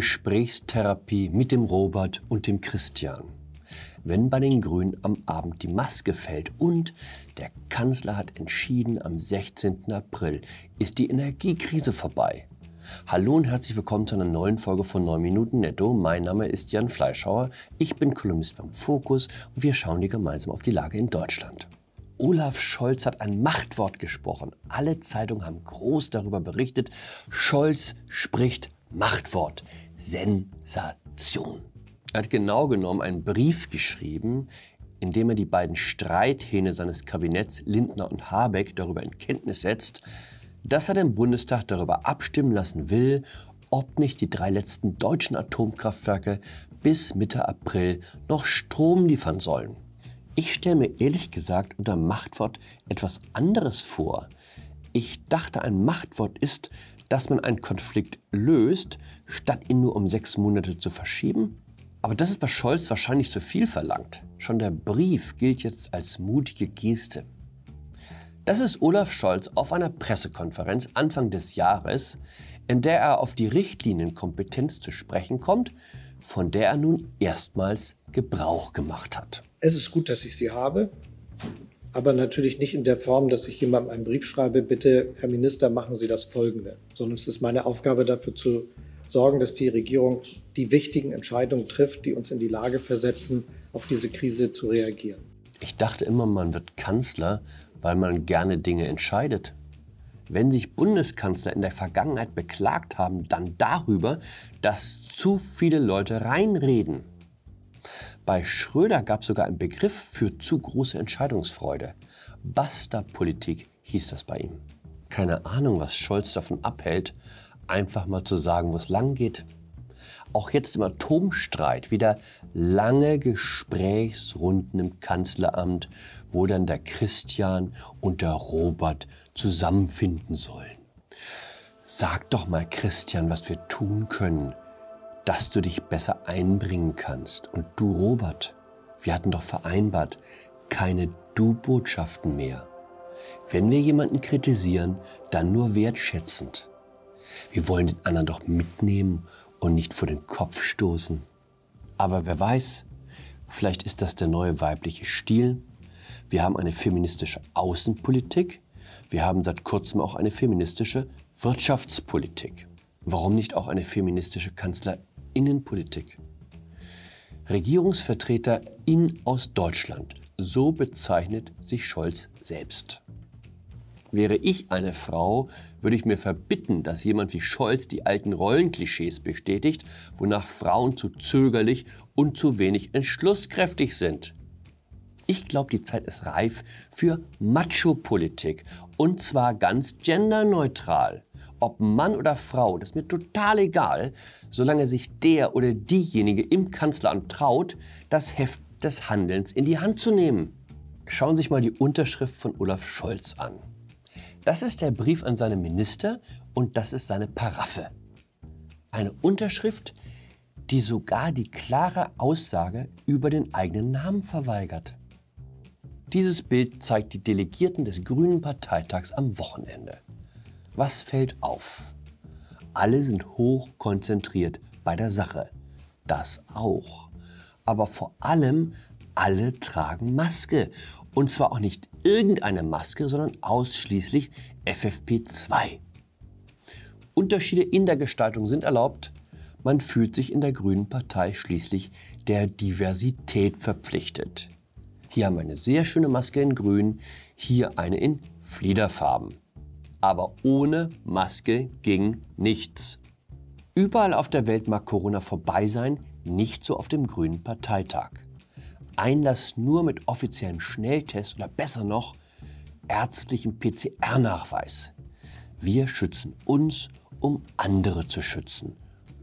Gesprächstherapie mit dem Robert und dem Christian. Wenn bei den Grünen am Abend die Maske fällt und der Kanzler hat entschieden, am 16. April ist die Energiekrise vorbei. Hallo und herzlich willkommen zu einer neuen Folge von 9 Minuten Netto. Mein Name ist Jan Fleischhauer, ich bin Kolumnist beim Fokus und wir schauen hier gemeinsam auf die Lage in Deutschland. Olaf Scholz hat ein Machtwort gesprochen. Alle Zeitungen haben groß darüber berichtet. Scholz spricht Machtwort. Sensation. Er hat genau genommen einen Brief geschrieben, in dem er die beiden Streithähne seines Kabinetts Lindner und Habeck darüber in Kenntnis setzt, dass er den Bundestag darüber abstimmen lassen will, ob nicht die drei letzten deutschen Atomkraftwerke bis Mitte April noch Strom liefern sollen. Ich stelle mir ehrlich gesagt unter Machtwort etwas anderes vor. Ich dachte, ein Machtwort ist, dass man einen Konflikt löst, statt ihn nur um sechs Monate zu verschieben. Aber das ist bei Scholz wahrscheinlich zu viel verlangt. Schon der Brief gilt jetzt als mutige Geste. Das ist Olaf Scholz auf einer Pressekonferenz Anfang des Jahres, in der er auf die Richtlinienkompetenz zu sprechen kommt, von der er nun erstmals Gebrauch gemacht hat. Es ist gut, dass ich sie habe, aber natürlich nicht in der Form, dass ich jemandem einen Brief schreibe, bitte, Herr Minister, machen Sie das Folgende, sondern es ist meine Aufgabe dafür zu sorgen, dass die Regierung die wichtigen Entscheidungen trifft, die uns in die Lage versetzen, auf diese Krise zu reagieren. Ich dachte immer, man wird Kanzler, weil man gerne Dinge entscheidet. Wenn sich Bundeskanzler in der Vergangenheit beklagt haben, dann darüber, dass zu viele Leute reinreden. Bei Schröder gab es sogar einen Begriff für zu große Entscheidungsfreude. Basta-Politik hieß das bei ihm. Keine Ahnung, was Scholz davon abhält, einfach mal zu sagen, wo es lang geht. Auch jetzt im Atomstreit wieder lange Gesprächsrunden im Kanzleramt, wo dann der Christian und der Robert zusammenfinden sollen. Sag doch mal, Christian, was wir tun können, dass du dich besser einbringen kannst. Und du, Robert, wir hatten doch vereinbart, keine Du-Botschaften mehr. Wenn wir jemanden kritisieren, dann nur wertschätzend. Wir wollen den anderen doch mitnehmen und nicht vor den Kopf stoßen. Aber wer weiß, vielleicht ist das der neue weibliche Stil. Wir haben eine feministische Außenpolitik. Wir haben seit kurzem auch eine feministische Wirtschaftspolitik. Warum nicht auch eine feministische Kanzlerinnenpolitik? Regierungsvertreter in aus Deutschland, so bezeichnet sich Scholz selbst. Wäre ich eine Frau, würde ich mir verbitten, dass jemand wie Scholz die alten Rollenklischees bestätigt, wonach Frauen zu zögerlich und zu wenig entschlusskräftig sind. Ich glaube, die Zeit ist reif für Macho-Politik. Und zwar ganz genderneutral. Ob Mann oder Frau, das ist mir total egal, solange sich der oder diejenige im Kanzleramt traut, das Heft des Handelns in die Hand zu nehmen. Schauen Sie sich mal die Unterschrift von Olaf Scholz an. Das ist der Brief an seine Minister und das ist seine Paraffe. Eine Unterschrift, die sogar die klare Aussage über den eigenen Namen verweigert. Dieses Bild zeigt die Delegierten des Grünen Parteitags am Wochenende. Was fällt auf? Alle sind hoch konzentriert bei der Sache. Das auch. Aber vor allem alle tragen Maske. Und zwar auch nicht irgendeine Maske, sondern ausschließlich FFP2. Unterschiede in der Gestaltung sind erlaubt. Man fühlt sich in der Grünen Partei schließlich der Diversität verpflichtet. Hier haben wir eine sehr schöne Maske in Grün, hier eine in Fliederfarben. Aber ohne Maske ging nichts. Überall auf der Welt mag Corona vorbei sein, nicht so auf dem Grünen Parteitag. Einlass nur mit offiziellem Schnelltest oder besser noch ärztlichem PCR-Nachweis. Wir schützen uns, um andere zu schützen.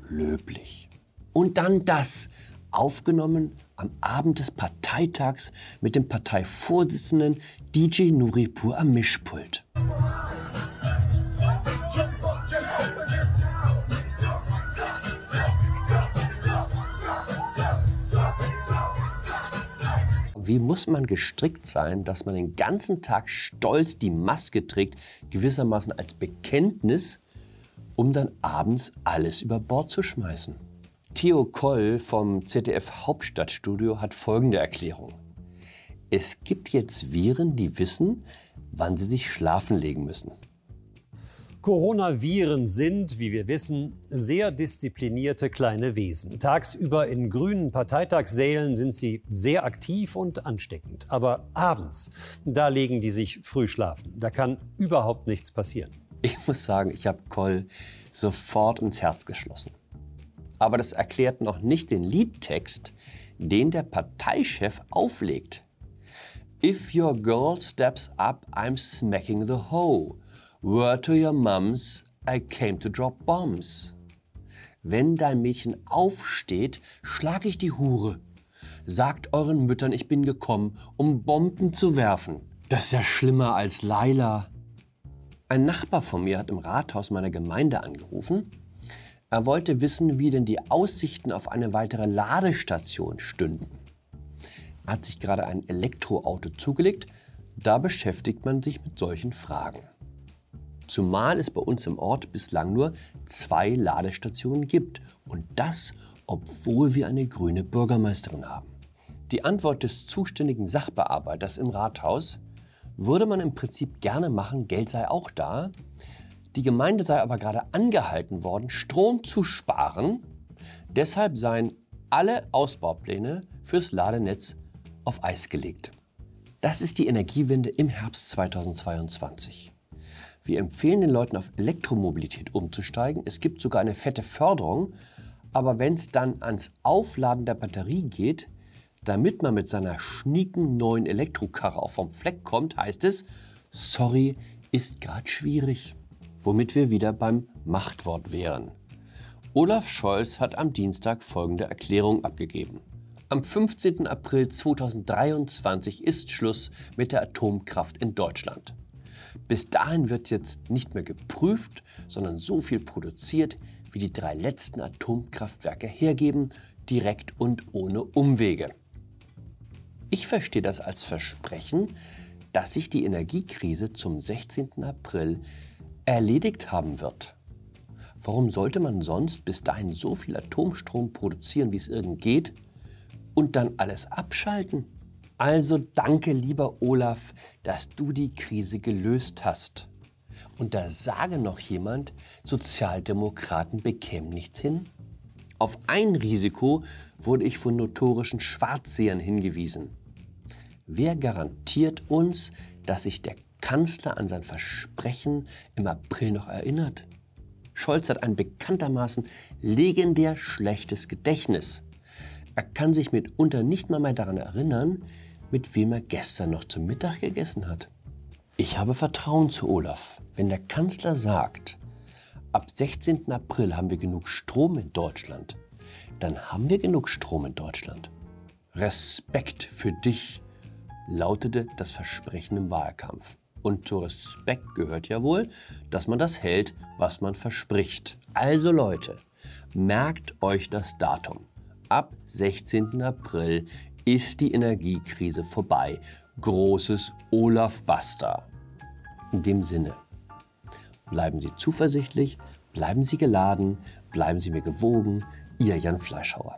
Löblich. Und dann das, aufgenommen am Abend des Parteitags mit dem Parteivorsitzenden DJ Nuripur am Mischpult. Wie muss man gestrickt sein, dass man den ganzen Tag stolz die Maske trägt, gewissermaßen als Bekenntnis, um dann abends alles über Bord zu schmeißen? Theo Koll vom ZDF Hauptstadtstudio hat folgende Erklärung. Es gibt jetzt Viren, die wissen, wann sie sich schlafen legen müssen. Coronaviren sind, wie wir wissen, sehr disziplinierte kleine Wesen. Tagsüber in grünen Parteitagssälen sind sie sehr aktiv und ansteckend. Aber abends, da legen die sich früh schlafen. Da kann überhaupt nichts passieren. Ich muss sagen, ich habe Koll sofort ins Herz geschlossen. Aber das erklärt noch nicht den Liedtext, den der Parteichef auflegt. If your girl steps up, I'm smacking the hoe. Word to your mums, I came to drop bombs. Wenn dein Mädchen aufsteht, schlag ich die Hure. Sagt euren Müttern, ich bin gekommen, um Bomben zu werfen. Das ist ja schlimmer als Laila. Ein Nachbar von mir hat im Rathaus meiner Gemeinde angerufen er wollte wissen, wie denn die Aussichten auf eine weitere Ladestation stünden. Er hat sich gerade ein Elektroauto zugelegt. Da beschäftigt man sich mit solchen Fragen. Zumal es bei uns im Ort bislang nur zwei Ladestationen gibt. Und das, obwohl wir eine grüne Bürgermeisterin haben. Die Antwort des zuständigen Sachbearbeiters im Rathaus würde man im Prinzip gerne machen, Geld sei auch da. Die Gemeinde sei aber gerade angehalten worden, Strom zu sparen. Deshalb seien alle Ausbaupläne fürs Ladenetz auf Eis gelegt. Das ist die Energiewende im Herbst 2022. Wir empfehlen den Leuten auf Elektromobilität umzusteigen. Es gibt sogar eine fette Förderung. Aber wenn es dann ans Aufladen der Batterie geht, damit man mit seiner schnieken neuen Elektrokarre auch vom Fleck kommt, heißt es, sorry, ist gerade schwierig womit wir wieder beim Machtwort wären. Olaf Scholz hat am Dienstag folgende Erklärung abgegeben. Am 15. April 2023 ist Schluss mit der Atomkraft in Deutschland. Bis dahin wird jetzt nicht mehr geprüft, sondern so viel produziert, wie die drei letzten Atomkraftwerke hergeben, direkt und ohne Umwege. Ich verstehe das als Versprechen, dass sich die Energiekrise zum 16. April erledigt haben wird. Warum sollte man sonst bis dahin so viel Atomstrom produzieren, wie es irgend geht, und dann alles abschalten? Also danke, lieber Olaf, dass du die Krise gelöst hast. Und da sage noch jemand, Sozialdemokraten bekämen nichts hin? Auf ein Risiko wurde ich von notorischen Schwarzsehern hingewiesen. Wer garantiert uns, dass sich der Kanzler an sein Versprechen im April noch erinnert. Scholz hat ein bekanntermaßen legendär schlechtes Gedächtnis. Er kann sich mitunter nicht mal mehr daran erinnern, mit wem er gestern noch zum Mittag gegessen hat. Ich habe Vertrauen zu Olaf. Wenn der Kanzler sagt, ab 16. April haben wir genug Strom in Deutschland, dann haben wir genug Strom in Deutschland. Respekt für dich, lautete das Versprechen im Wahlkampf. Und zu Respekt gehört ja wohl, dass man das hält, was man verspricht. Also Leute, merkt euch das Datum. Ab 16. April ist die Energiekrise vorbei. Großes Olaf Basta. In dem Sinne, bleiben Sie zuversichtlich, bleiben Sie geladen, bleiben Sie mir gewogen. Ihr Jan Fleischhauer.